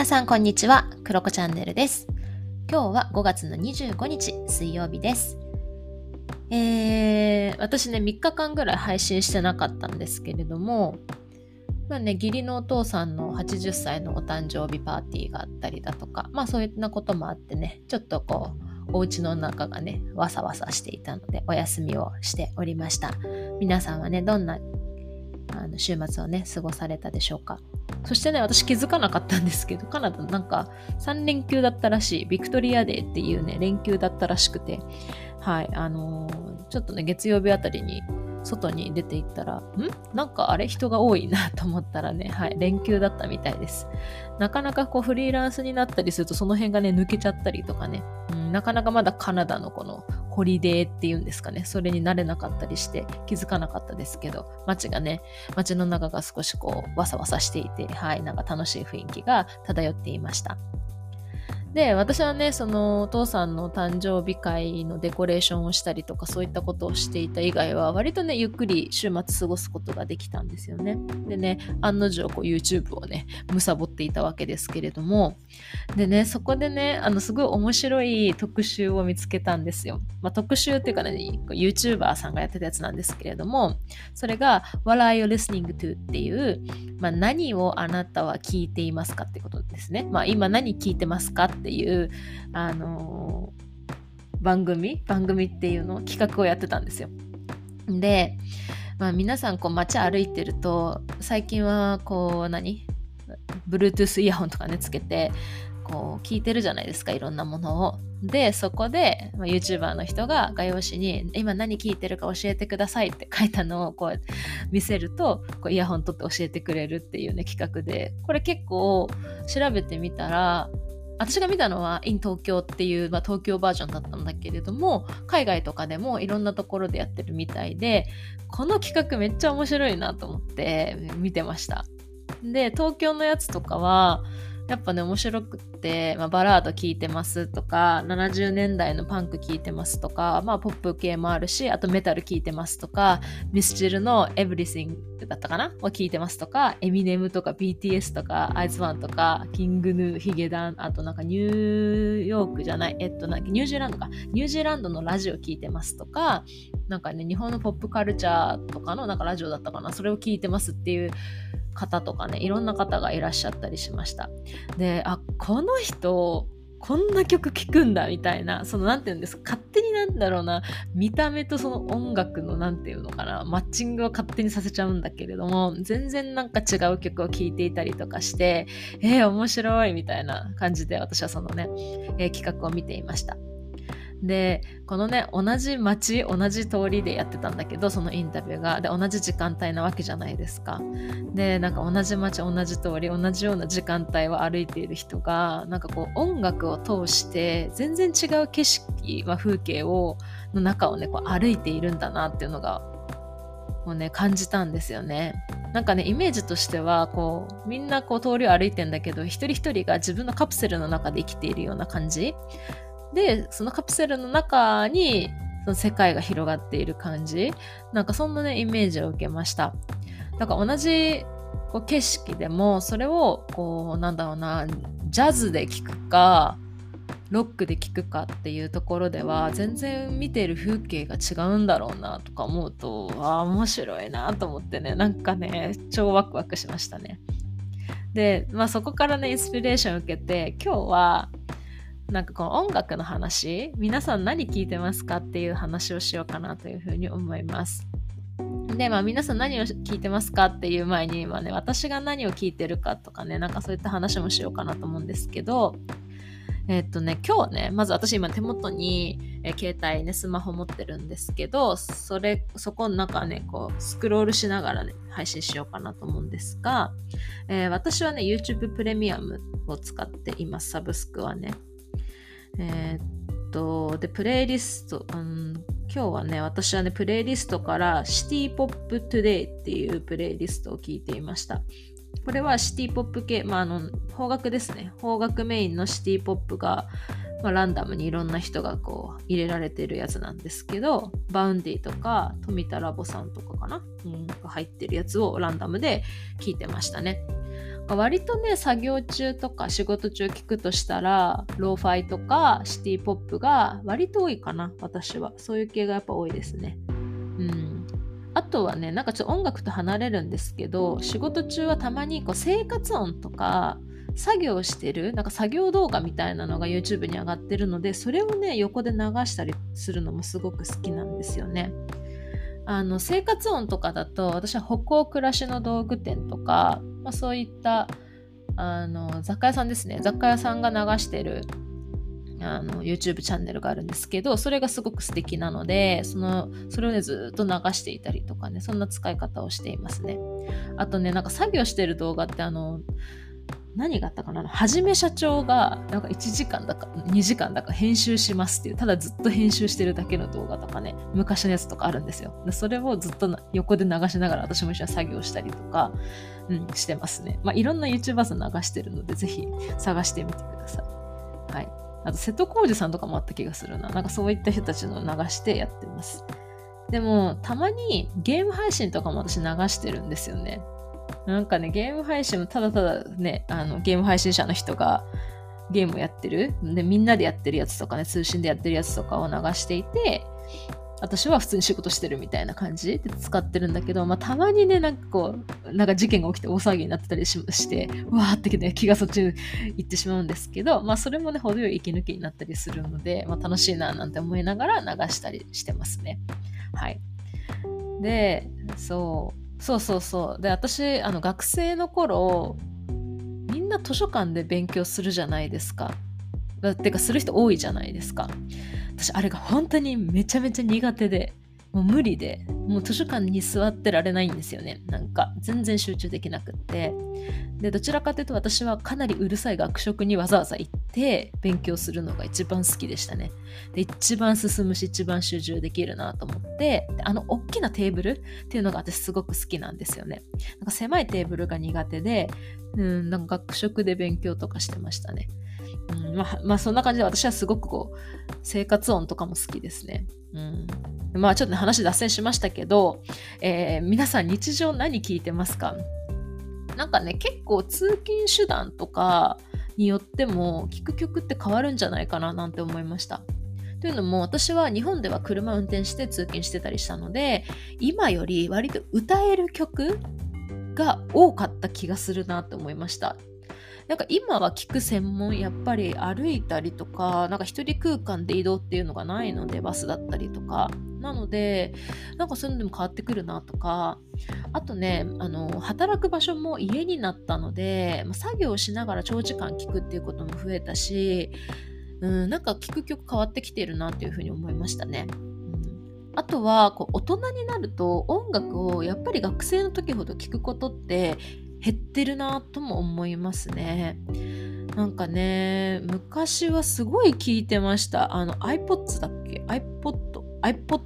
皆さんこんにちは、クロコチャンネルです。今日は5月の25日水曜日です。えー、私ね、3日間ぐらい配信してなかったんですけれども、まあね、義理のお父さんの80歳のお誕生日パーティーがあったりだとか、まあそういったこともあってね、ちょっとこう、お家の中がね、わさわさしていたので、お休みをしておりました。皆さんはね、どんなあの週末をね、過ごされたでしょうか。そしてね、私気づかなかったんですけど、カナダなんか3連休だったらしい、ビクトリアデーっていうね、連休だったらしくて、はい、あのーちょっとね、月曜日あたりに外に出て行ったら、ん？なんかあれ？人が多いなと思ったらね、はい、連休だったみたいです。なかなかこうフリーランスになったりするとその辺がね、抜けちゃったりとかね、うん、なかなかまだカナダのこのホリデーっていうんですかね、それに慣れなかったりして気づかなかったですけど、街がね、街の中が少しこう、わさわさしていて、はい、なんか楽しい雰囲気が漂っていました。で、私はね、そのお父さんの誕生日会のデコレーションをしたりとか、そういったことをしていた以外は、割とね、ゆっくり週末過ごすことができたんですよね。でね、案の定こう YouTube をね、むさぼっていたわけですけれども、でね、そこでね、あの、すごい面白い特集を見つけたんですよ。まあ、特集っていうかね、YouTuber さんがやってたやつなんですけれども、それが、What are you listening to? っていう、まあ、何をあなたは聞いていますかってことですね。まあ、今何聞いてますかっていう、あのー番組番組っていうのを企画をやってたんですよ。で、まあ、皆さんこう街歩いてると最近はこう何？Bluetooth イヤホンとかねつけてこう聞いてるじゃないですかいろんなものを。でそこで、まあ、YouTuber の人が画用紙に「今何聞いてるか教えてください」って書いたのをこう見せるとこうイヤホン取って教えてくれるっていうね企画でこれ結構調べてみたら私が見たのは in 東京っていう、まあ、東京バージョンだったんだけれども海外とかでもいろんなところでやってるみたいでこの企画めっちゃ面白いなと思って見てました。で東京のやつとかはやっぱね面白くって、まあ、バラード聴いてますとか70年代のパンク聴いてますとか、まあ、ポップ系もあるしあとメタル聴いてますとかミスチルの Everything だったかな？を聴いてますとかエミネムとか BTS とかアイズワンとかキングヌーヒゲダンあとなんかニューヨークじゃない？えっとなんかニュージーランドか。ニュージーランドのラジオ聴いてますとかなんかね日本のポップカルチャーとかのなんかラジオだったかな？それを聞いてますっていう方とかねいろんな方がいらっしゃったりしました。であこの人こんな曲聴くんだみたいなその何て言うんですか勝手になんだろうな見た目とその音楽の何て言うのかなマッチングを勝手にさせちゃうんだけれども全然なんか違う曲を聴いていたりとかしてえー、面白いみたいな感じで私はそのね、えー企画を見ていました。でこのね同じ街同じ通りでやってたんだけどそのインタビューが。で同じ時間帯なわけじゃないですか。でなんか同じ街同じ通り同じような時間帯を歩いている人がなんかこう音楽を通して全然違う景色、まあ、風景をの中をねこう歩いているんだなっていうのがもうね感じたんですよね。なんかねイメージとしてはこうみんなこう通りを歩いてんだけど一人一人が自分のカプセルの中で生きているような感じ。でそのカプセルの中にその世界が広がっている感じ。なんかそんなねイメージを受けました。だから同じこう景色でもそれをこうなんだろうなジャズで聴くかロックで聴くかっていうところでは全然見てる風景が違うんだろうなとか思うとああ面白いなと思ってねなんかね超ワクワクしましたね。で、まあ、そこからねインスピレーションを受けて今日はなんかこの音楽の話皆さん何聞いてますかっていう話をしようかなというふうに思います。でまあ皆さん何を聞いてますかっていう前に今ね私が何を聞いてるかとかねなんかそういった話もしようかなと思うんですけどえっとね今日ねまず私今手元に、え携帯ねスマホ持ってるんですけどそれそこの中ねこうスクロールしながらね配信しようかなと思うんですが、えー私はね YouTube プレミアムを使っていますサブスクはね。えーっと、で、プレイリスト、うん、今日はね、私はね、プレイリストから City Pop Today っていうプレイリストを聞いていました。これはシティポップ系、まあ、あの、邦楽ですね。邦楽メインのシティポップが、まあ、ランダムにいろんな人がこう入れられてるやつなんですけど、 Vaundy とか富田ラボさんとかかな、うん、が入ってるやつをランダムで聞いてましたね。割とね作業中とか仕事中聞くとしたらローファイとかシティポップが割と多いかな私は。そういう系がやっぱ多いですね。うん。あとはねなんかちょっと音楽と離れるんですけど仕事中はたまにこう生活音とか作業してるなんか作業動画みたいなのが YouTube に上がってるのでそれをね横で流したりするのもすごく好きなんですよね。あの生活音とかだと私は北欧暮らしの道具店とか、まあ、そういったあの雑貨屋さんですね。雑貨屋さんが流してるあの YouTube チャンネルがあるんですけどそれがすごく素敵なのでそのそれをねずっと流していたりとかねそんな使い方をしていますね。あとねなんか作業してる動画ってあの何があったかな？はじめ社長がなんか1時間だか2時間だか編集しますっていうただずっと編集してるだけの動画とかね昔のやつとかあるんですよ。それをずっと横で流しながら私も一緒に作業したりとか、うん、してますね。まあいろんな YouTuber さん流してるのでぜひ探してみてください。はい。あと瀬戸康史さんとかもあった気がするな。なんかそういった人たちの流してやってます。でもたまにゲーム配信とかも私流してるんですよね。なんかね、ゲーム配信もただただね、あのゲーム配信者の人がゲームをやってる。で、みんなでやってるやつとかね、通信でやってるやつとかを流していて、私は普通に仕事してるみたいな感じで使ってるんだけど、まあ、たまにね、なんかこう、なんか事件が起きて大騒ぎになってたりして、うわーって、ね、気がそっちに行ってしまうんですけど、まあ、それもね、程よい息抜きになったりするので、まあ、楽しいななんて思いながら流したりしてますね。はい。で、そう。そうそうそう。で私あの学生の頃みんな図書館で勉強するじゃないですか。だってかする人多いじゃないですか。私あれが本当にめちゃめちゃ苦手で。もう無理でもう図書館に座ってられないんですよね。なんか全然集中できなくって。でどちらかというと私はかなりうるさい学食にわざわざ行って勉強するのが一番好きでしたね。で一番進むし一番集中できるなと思ってあの大きなテーブルっていうのが私すごく好きなんですよね。なんか狭いテーブルが苦手でうんなんか学食で勉強とかしてましたね。うんまあ、まあそんな感じで私はすごくこう生活音とかも好きですね。うん、まあちょっと、ね、話脱線しましたけど、えー、皆さん日常何聞いてますか？なんかね結構通勤手段とかによっても聞く曲って変わるんじゃないかななんて思いました。というのも私は日本では車運転して通勤してたりしたので今より割と歌える曲が多かった気がするなって思いました。なんか今は聞く専門やっぱり歩いたりとかなんか一人空間で移動っていうのがないのでバスだったりとか。なのでなんかそういうのでも変わってくるなとか。あとねあの働く場所も家になったので、まあ、作業しながら長時間聞くっていうことも増えたしうんなんか聞く曲変わってきているなっていうふうに思いましたね。あとはこう大人になると音楽をやっぱり学生の時ほど聞くことって減ってるなとも思いますね。なんかね、昔はすごい聞いてました。あの iPods だっけ ?iPod? iPod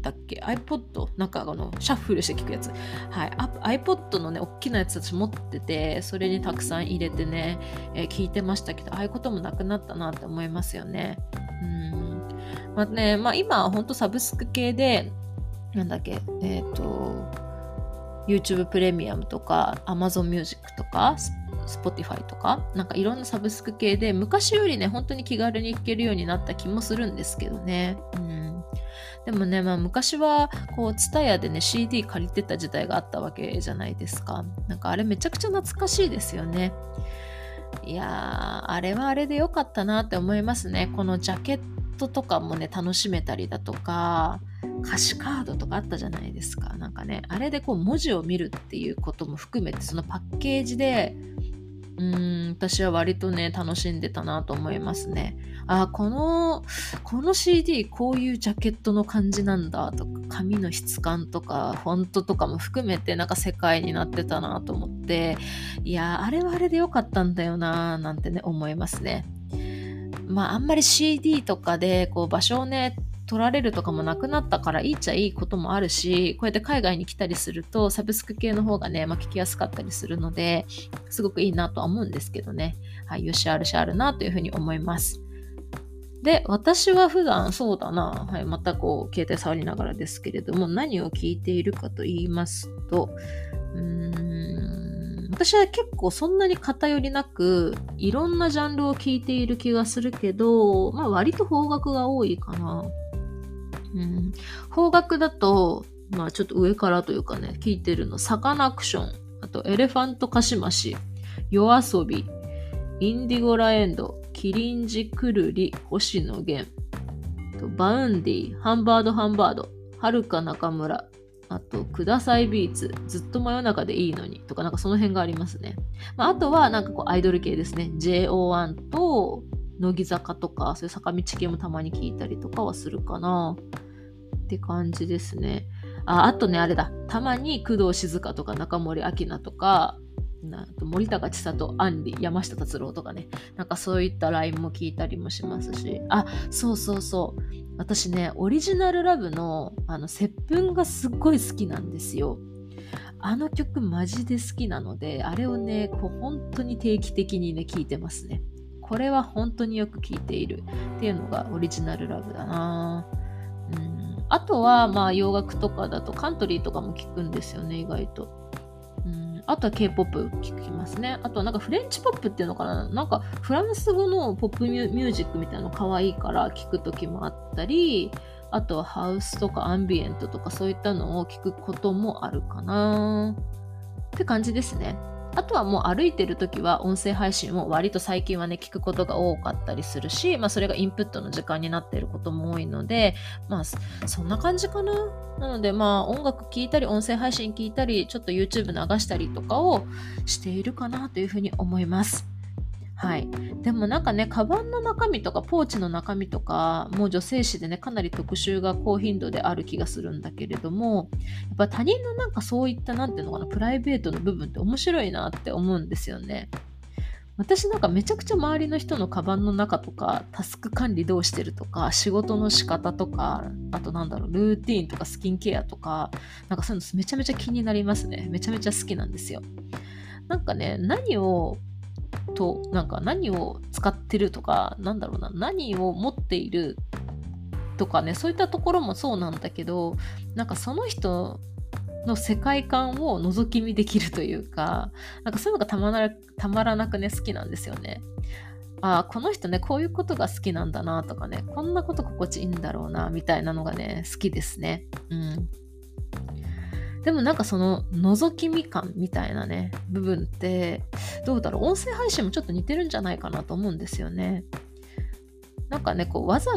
だっけ ?iPod? なんかあの、シャッフルして聞くやつ。はい。iPod のね、大きなやつ私持ってて、それにたくさん入れてね、えー、聞いてましたけど、ああいうこともなくなったなって思いますよね。うん。まあね、まあ今ほんとサブスク系で、なんだっけ、えっ、ー、と、YouTube プレミアムとか Amazon Music とか Spotify とかなんかいろんなサブスク系で昔よりね本当に気軽に聴けるようになった気もするんですけどね。うんでもね、まあ、昔はこう TSUTAYA でね CD 借りてた時代があったわけじゃないですか。なんかあれめちゃくちゃ懐かしいですよね。いやーあれはあれでよかったなって思いますね。このジャケットとかもね楽しめたりだとか歌詞カードとかあったじゃないですか。なんかね、あれでこう文字を見るっていうことも含めて、そのパッケージで、うーん、私は割とね、楽しんでたなと思いますね。あ、この、この CD こういうジャケットの感じなんだとか、紙の質感とか、フォントとかも含めてなんか世界になってたなと思って、いや、あれはあれでよかったんだよななんてね、思いますね。まあ、あんまり CD とかでこう場所をね取られるとかもなくなったからいいっちゃいいこともあるしこうやって海外に来たりするとサブスク系の方がね、まあ、聞きやすかったりするのですごくいいなとは思うんですけどね。はいよしあるしあるなというふうに思います。で、私は普段そうだな、はい、またこう、携帯触りながらですけれども、何を聞いているかと言いますと、うーん、私は結構そんなに偏りなく、いろんなジャンルを聴いている気がするけど、まあ割と邦楽が多いかな。うん。邦楽だと、まあちょっと上からというかね、聞いてるの、サカナクション、あとエレファントカシマシ、 YOASOBI、 indigo la End、キリンジくるり、星野源、 Vaundy、ハンバートハンバート、はるか中村、あと、くださいビーツ、ずっと真夜中でいいのにとか、なんかその辺がありますね。まあ、あとは、なんかこう、アイドル系ですね。JO1 と、乃木坂とか、そういう坂道系もたまに聞いたりとかはするかな。って感じですね。あ、あとね、あれだ。たまに工藤静香とか中森明菜とか、な森高千里、杏里、山下達郎とかね、なんかそういったラインも聞いたりもしますし、あ、そうそうそう。私ね、オリジナルラブの、あの、接吻がすっごい好きなんですよ。あの曲マジで好きなので、あれをね、こう本当に定期的にね、聴いてますね。これは本当によく聴いているっていうのがオリジナルラブだなうんあとは、まあ洋楽とかだとカントリーとかも聴くんですよね、意外と。あとは K-POP 聞きますね。あとはなんかフレンチポップっていうのかななんかフランス語のポップミュージックみたいなの可愛いから聞くときもあったり、あとはハウスとかアンビエントとかそういったのを聞くこともあるかなって感じですね。あとはもう歩いてる時は音声配信を割と最近はね聞くことが多かったりするし、まあそれがインプットの時間になっていることも多いので、まあそんな感じかな。なのでまあ音楽聴いたり音声配信聞いたりちょっと YouTube 流したりとかをしているかなというふうに思います。はい。でもなんかね、カバンの中身とかポーチの中身とか、もう女性誌でね、かなり特集が高頻度である気がするんだけれども、やっぱ他人のなんかそういったなんていうのかな、プライベートの部分って面白いなって思うんですよね。私なんかめちゃくちゃ周りの人のカバンの中とか、タスク管理どうしてるとか、仕事の仕方とか、あとなんだろう、ルーティーンとかスキンケアとか、なんかそういうのめちゃめちゃ気になりますね。めちゃめちゃ好きなんですよ。なんかね、何をと、なんか何を使ってるとか、なんだろうな、何を持っているとかね、そういったところもそうなんだけど、なんかその人の世界観を覗き見できるというか、なんかそういうのがたまらたまらなくね、好きなんですよね。ああ、この人ね、こういうことが好きなんだなとかね、こんなこと心地いいんだろうな、みたいなのがね、好きですね。うん。でもなんかその覗き見感みたいなね、部分って、どうだろう、音声配信もちょっと似てるんじゃないかなと思うんですよね。なんかね、こうわざ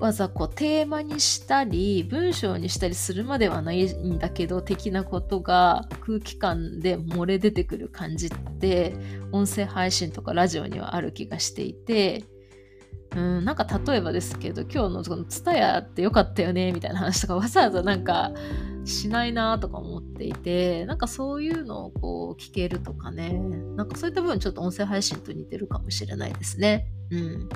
わざこうテーマにしたり文章にしたりするまではないんだけど的なことが空気感で漏れ出てくる感じって音声配信とかラジオにはある気がしていてうん、なんか例えばですけど今日のそのツタヤってよかったよねみたいな話とかわざわざなんかしないなとか思っていてなんかそういうのをこう聞けるとかねなんかそういった部分ちょっと音声配信と似てるかもしれないですね。うん、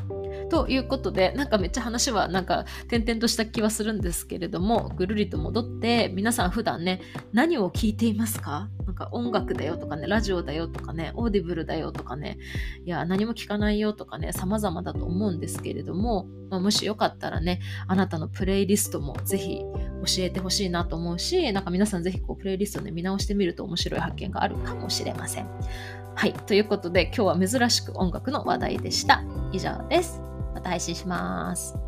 ということでなんかめっちゃ話はなんか点々とした気はするんですけれどもぐるりと戻って皆さん普段ね何を聞いていますか？なんか音楽だよとかねラジオだよとかねオーディブルだよとかねいや何も聞かないよとかね様々だと思うんですけれども、まあ、もしよかったらねあなたのプレイリストもぜひ教えてほしいなと思うしなんか皆さんぜひこうプレイリスト、ね、見直してみると面白い発見があるかもしれません。はい。ということで、今日は珍しく音楽の話題でした。以上です。また配信します。